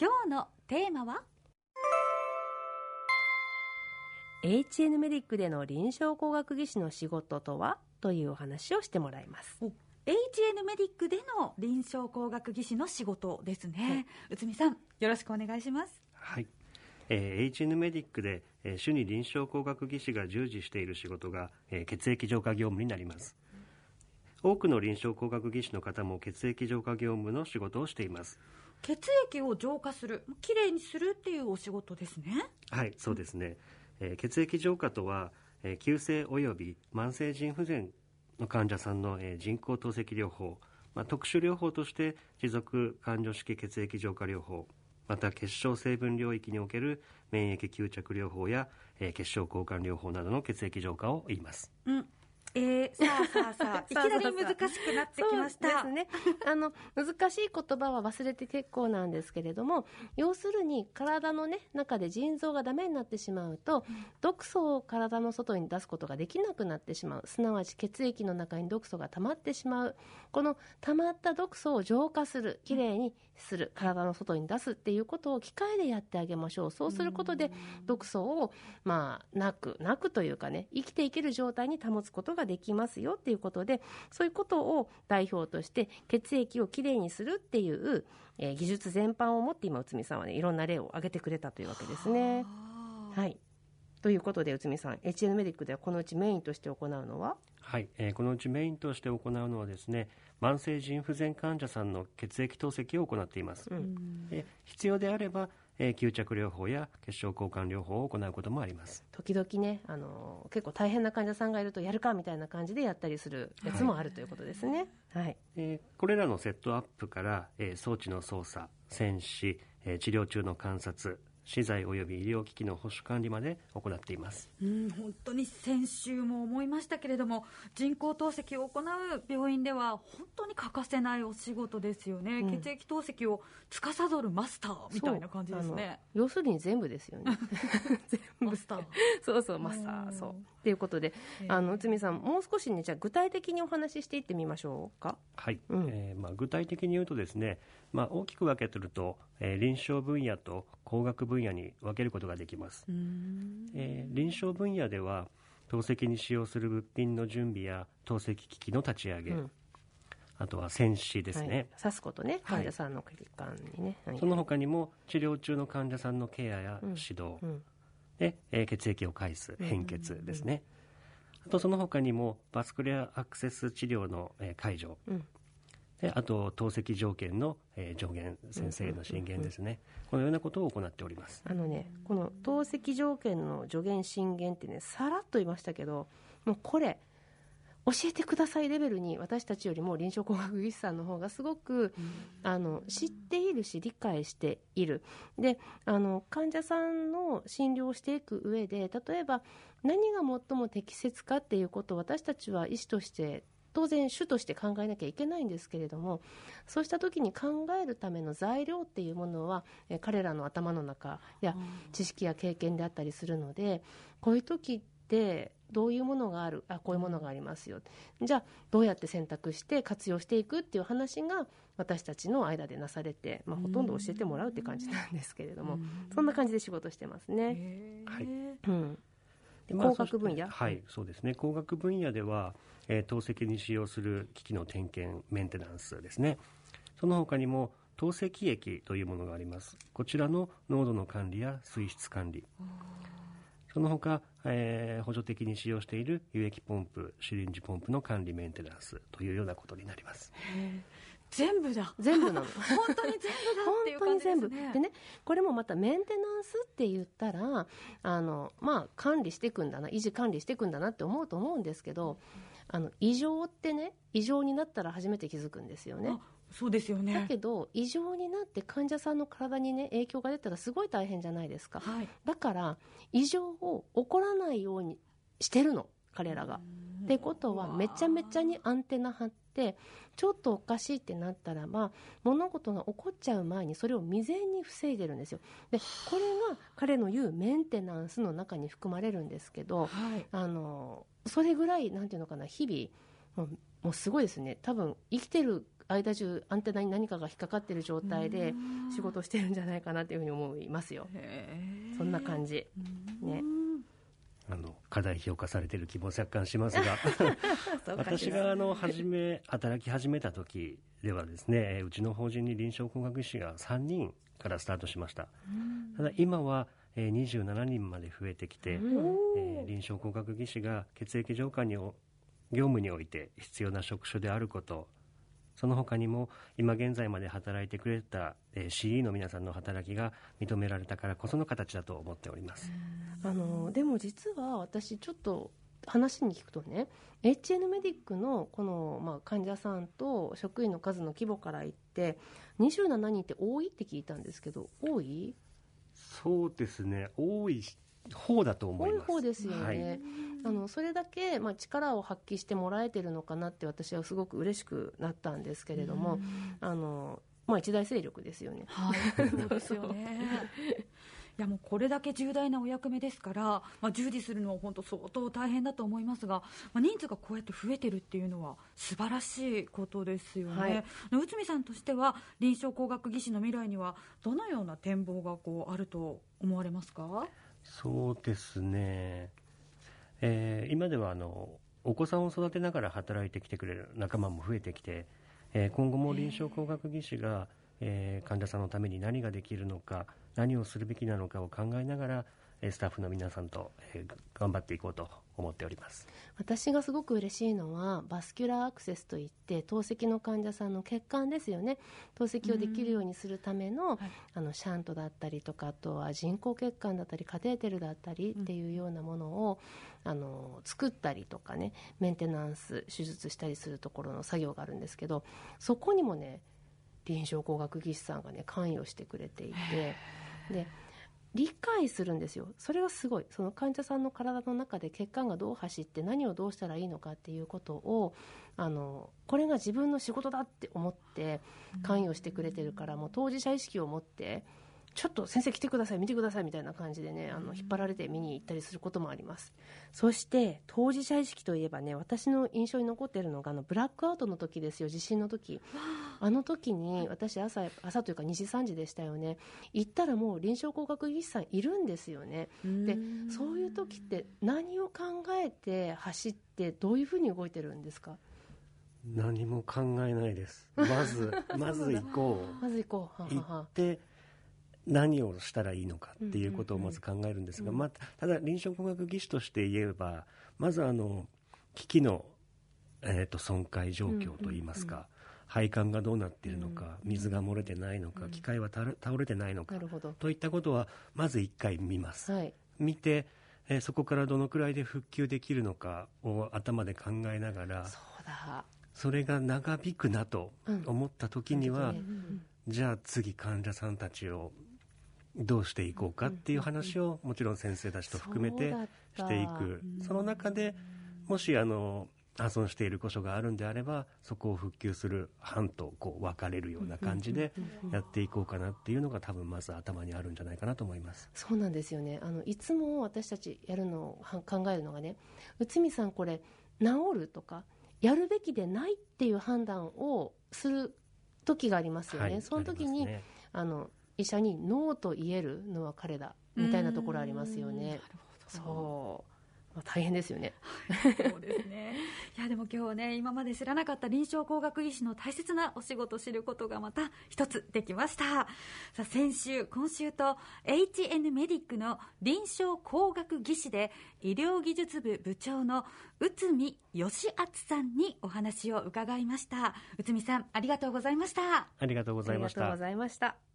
今日のテーマは？HN メディックでの臨床工学技師の仕事とは？というお話をしてもらいます。HN メディックでの臨床工学技師の仕事ですね、内海さんよろしくお願いします。はい、えー HN メディックで、えー主に臨床工学技師が従事している仕事が、えー血液浄化業務になります。多くの臨床工学技師の方も血液浄化業務の仕事をしています血液を浄化するきれいにするっていうお仕事ですね。はいそうですね、えー血液浄化とは、えー急性及び慢性腎不全の患者さんの、えー人工透析療法、まあ、特殊療法として持続感情式血液浄化療法また結晶成分領域における免疫吸着療法や、えー結晶交換療法などの血液浄化を言います。うんえー、さあさあさあ いきなり難しくなってきましたそうですね。あの、難しい言葉は忘れて結構なんですけれども、要するに体のね、中で腎臓がダメになってしまうと、毒素を体の外に出すことができなくなってしまう。すなわち血液の中に毒素が溜まってしまう。この溜まった毒素を浄化する、きれいにする、体の外に出すっていうことを機械でやってあげましょう。そうすることで、毒素を、まあ、なく、なくというかね、生きていける状態に保つことができますよっていうことで、そういうことを代表として、血液をきれいにするっていう、えー技術全般をもって今、内海さんはね、いろんな例を挙げてくれたというわけですね。はい。ということで、内海さん、HN メディックではこのうちメインとして行うのは？はい、えーこのうちメインとして行うのはですね慢性腎不全患者さんの血液透析を行っています、で必要であれば、えー吸着療法や結晶交換療法を行うこともあります時々ね、あの結構大変な患者さんがいるとやるかみたいな感じでやったりするやつもあるということですね。はい。えーこれらのセットアップから、えー装置の操作戦士、えー治療中の観察資材及び医療機器の保守管理まで行っています。うん、本当に先週も思いましたけれども人工透析を行う病院では本当に欠かせないお仕事ですよね、うん。血液透析を司るマスターみたいな感じですね。要するに全部ですよね。マスター。そうそう、マスター、そう。ということで、あの、内海さん、もう少しね、じゃあ具体的にお話ししていってみましょうか？はい、うん。えーまあ、具体的に言うとですね、まあ、大きく分けてると、えー臨床分野と工学分野に分けることができます、えー臨床分野では透析に使用する物品の準備や透析機器の立ち上げ、うん。あとは戦士ですね、はい。刺すことね、はい。患者さんの血管にね。はいその他にも治療中の患者さんのケアや指導、うんで、えー血液を介す変血ですね、あとその他にもバスクリアアクセス治療の、えー解除、うん。であと透析条件の、えー上限先生の進言ですね、このようなことを行っております。あのね、この透析条件の助言進言ってね、さらっと言いましたけど、もうこれ、教えてくださいレベルに私たちよりも臨床工学技師さんの方がすごく、あの知っているし理解している。であの患者さんの診療をしていく上で例えば何が最も適切かっていうことを私たちは医師として当然主として考えなきゃいけないんですけれどもそうした時に考えるための材料っていうものはえ彼らの頭の中や知識や経験であったりするのでこういう時ってどういうものがある？あこういうものがありますよ。じゃあどうやって選択して活用していくっていう話が私たちの間でなされて、まあ、ほとんど教えてもらうって感じなんですけれどもそんな感じで仕事してますね。はい。うん。工学分野？そしてはいそうですね。工学分野では、えー透析に使用する機器の点検メンテナンスですね。その他にも透析液というものがあります。こちらの濃度の管理や水質管理その他、えー補助的に使用している輸液ポンプシリンジポンプの管理メンテナンスというようなことになります。全部だ。全部なの。本当に全部だっていう本当に感じです全部。ねでねこれもまたメンテナンスって言ったらあのまあ管理していくんだな維持管理していくんだなって思うと思うんですけどあの異常ってね異常になったら初めて気づくんですよね。あそうですよだねけど異常になって患者さんの体にね影響が出たらすごい大変じゃないですか。はい。だから異常を起こらないようにしてるの彼らが。ってことはめちゃめちゃにアンテナ張ってちょっとおかしいってなったらば物事が起こっちゃう前にそれを未然に防いでるんですよ。でこれが彼の言うメンテナンスの中に含まれるんですけどはい。あのそれぐらいなんていうのかな日々もうすごいですね。多分生きてる間中アンテナに何かが引っかかってる状態で仕事してるんじゃないかなというふうに思いますよ。そんな感じ。ね。あの課題評価されてる気も若干しますが。私があの初め働き始めた時ではですねうちの法人に臨床工学士が3人からスタートしました。ただ今は27人まで増えてきて、えー、臨床工学技師が血液浄化に業務において必要な職種であることその他にも今現在まで働いてくれた、えー、CE の皆さんの働きが認められたからこその形だと思っております。あのでも実は私ちょっと話に聞くとね HN メディックのこの、まあ、患者さんと職員の数の規模から言って27人って多いって聞いたんですけど多い？そうですね。多い方だと思います。多い方ですよね、はい、あのそれだけ、まあ、力を発揮してもらえてるのかなって私はすごく嬉しくなったんですけれども、あのまあ、一大勢力ですよね。はい、そうですよね。いやもうこれだけ重大なお役目ですから、まあ、従事するのは本当相当大変だと思いますが、まあ、人数がこうやって増えてるっていうのは素晴らしいことですよね、はい、内海さんとしては臨床工学技師の未来にはどのような展望がこうあると思われますか？そうですね、えー、今ではあのお子さんを育てながら働いてきてくれる仲間も増えてきて、えー、今後も臨床工学技師が、えー、患者さんのために何ができるのか何をするべきなのかを考えながらスタッフの皆さんと、えー、頑張っていこうと思っております。私がすごく嬉しいのはバスキュラーアクセスといって透析の患者さんの血管ですよね。透析をできるようにするためのはい、あのシャントだったりとかあとは人工血管だったりカテーテルだったりっていうようなものを、うん、あの作ったりとかねメンテナンス手術したりするところの作業があるんですけどそこにもね臨床工学技師さんがね関与してくれていてで理解するんですよ。それはすごい。その患者さんの体の中で血管がどう走って何をどうしたらいいのかっていうことをあのこれが自分の仕事だって思って関与してくれてるからもう当事者意識を持ってちょっと先生来てください見てくださいみたいな感じでねあの引っ張られて見に行ったりすることもあります。そして当事者意識といえばね私の印象に残っているのがあのブラックアウトの時ですよ地震の時。あ。の時に私朝朝というか2時3時でしたよね。行ったらもう臨床工学技師さんいるんですよね。でそういう時って何を考えて走ってどういうふうに動いてるんですか？何も考えないです。まず まず行こう。まず行こう。ははは行って何をしたらいいのかっていうことをまず考えるんですが、まあ、ただ臨床工学技師として言えばまずあの機器の、えーと、損壊状況といいますか、配管がどうなっているのか、水が漏れてないのか、機械は倒れてないのかといったことはまず1回見ます、はい、見て、えー、そこからどのくらいで復旧できるのかを頭で考えながらそれが長引くなと思った時には、うん、じゃあ次患者さんたちをどうしていこうかっていう話をもちろん先生たちと含めてしていく。その中でもしあの破損している箇所があるんであればそこを復旧する班とこう分かれるような感じでやっていこうかなっていうのが多分まず頭にあるんじゃないかなと思います。そうなんですよね。あのいつも私たちやるのを考えるのがね内海さんこれ治るとかやるべきでないっていう判断をする時がありますよね、はい、その時に、ね、あの医者にノーと言えるのは彼だみたいなところありますよね。そうまあ、大変ですよね。そうですね。いやでも今日ね今まで知らなかった臨床工学医師の大切なお仕事を知ることがまた一つできました。さあ先週今週と HN メディックの臨床工学技師で医療技術部部長の内海義敦さんにお話を伺いました。内海さんありがとうございました。ありがとうございました。ありがとうございました。